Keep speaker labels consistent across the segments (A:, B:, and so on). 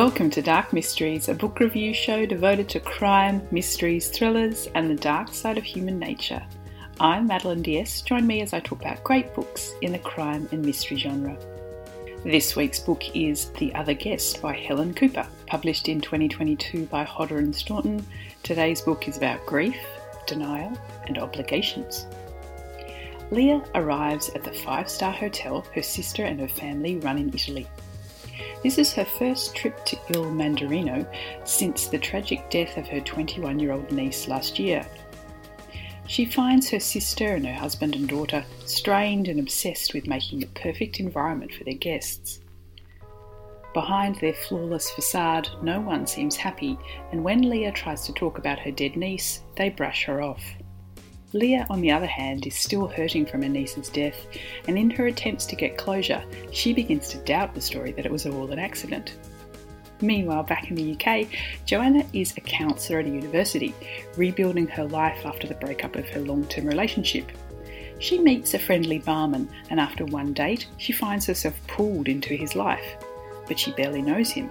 A: Welcome to Dark Mysteries, a book review show devoted to crime, mysteries, thrillers, and the dark side of human nature. I'm Madeleine d'Este. Join me as I talk about great books in the crime and mystery genre. This week's book is The Other Guest by Helen Cooper, published in 2022 by Hodder and Stoughton. Today's book is about grief, denial, and obligations. Leah arrives at the five star hotel her sister and her family run in Italy. This is her first trip to Il Mandarino since the tragic death of her 21 year old niece last year. She finds her sister and her husband and daughter strained and obsessed with making the perfect environment for their guests. Behind their flawless facade, no one seems happy, and when Leah tries to talk about her dead niece, they brush her off. Leah, on the other hand, is still hurting from her niece's death, and in her attempts to get closure, she begins to doubt the story that it was all an accident. Meanwhile, back in the UK, Joanna is a counsellor at a university, rebuilding her life after the breakup of her long term relationship. She meets a friendly barman, and after one date, she finds herself pulled into his life, but she barely knows him.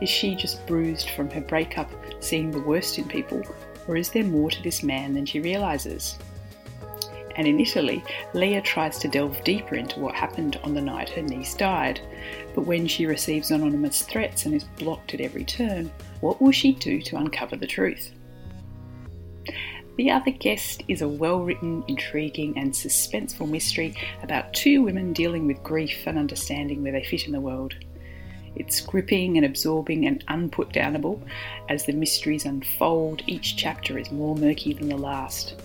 A: Is she just bruised from her breakup, seeing the worst in people, or is there more to this man than she realises? And in Italy, Leah tries to delve deeper into what happened on the night her niece died. But when she receives anonymous threats and is blocked at every turn, what will she do to uncover the truth? The Other Guest is a well written, intriguing, and suspenseful mystery about two women dealing with grief and understanding where they fit in the world. It's gripping and absorbing and unputdownable. As the mysteries unfold, each chapter is more murky than the last.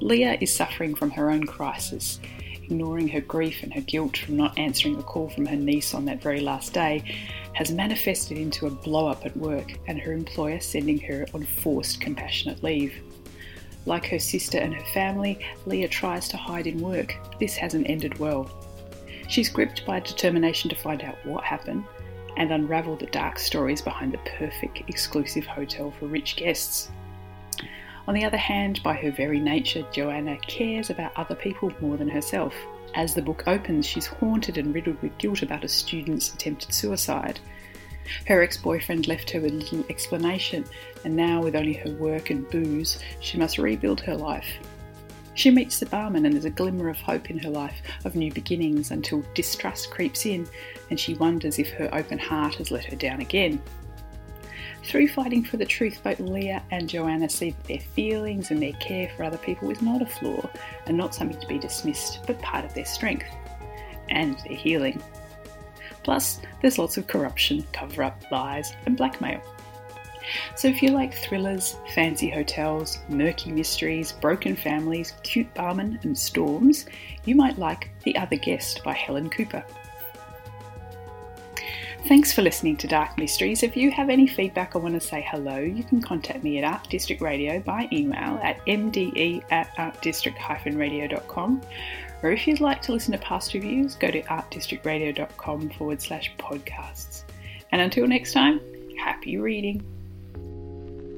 A: Leah is suffering from her own crisis, ignoring her grief and her guilt from not answering a call from her niece on that very last day, has manifested into a blow up at work and her employer sending her on forced compassionate leave. Like her sister and her family, Leah tries to hide in work. This hasn't ended well. She's gripped by a determination to find out what happened and unravel the dark stories behind the perfect exclusive hotel for rich guests. On the other hand, by her very nature, Joanna cares about other people more than herself. As the book opens, she's haunted and riddled with guilt about a student's attempted suicide. Her ex boyfriend left her with little explanation, and now, with only her work and booze, she must rebuild her life. She meets the barman, and there's a glimmer of hope in her life of new beginnings until distrust creeps in and she wonders if her open heart has let her down again. Through fighting for the truth, both Leah and Joanna see that their feelings and their care for other people is not a flaw and not something to be dismissed, but part of their strength and their healing. Plus, there's lots of corruption, cover up, lies, and blackmail. So if you like thrillers, fancy hotels, murky mysteries, broken families, cute barmen, and storms, you might like The Other Guest by Helen Cooper. Thanks for listening to Dark Mysteries. If you have any feedback or want to say hello, you can contact me at Art District Radio by email at mde at artdistrict-radio.com. Or if you'd like to listen to past reviews, go to artdistrictradio.com forward slash podcasts. And until next time, happy reading!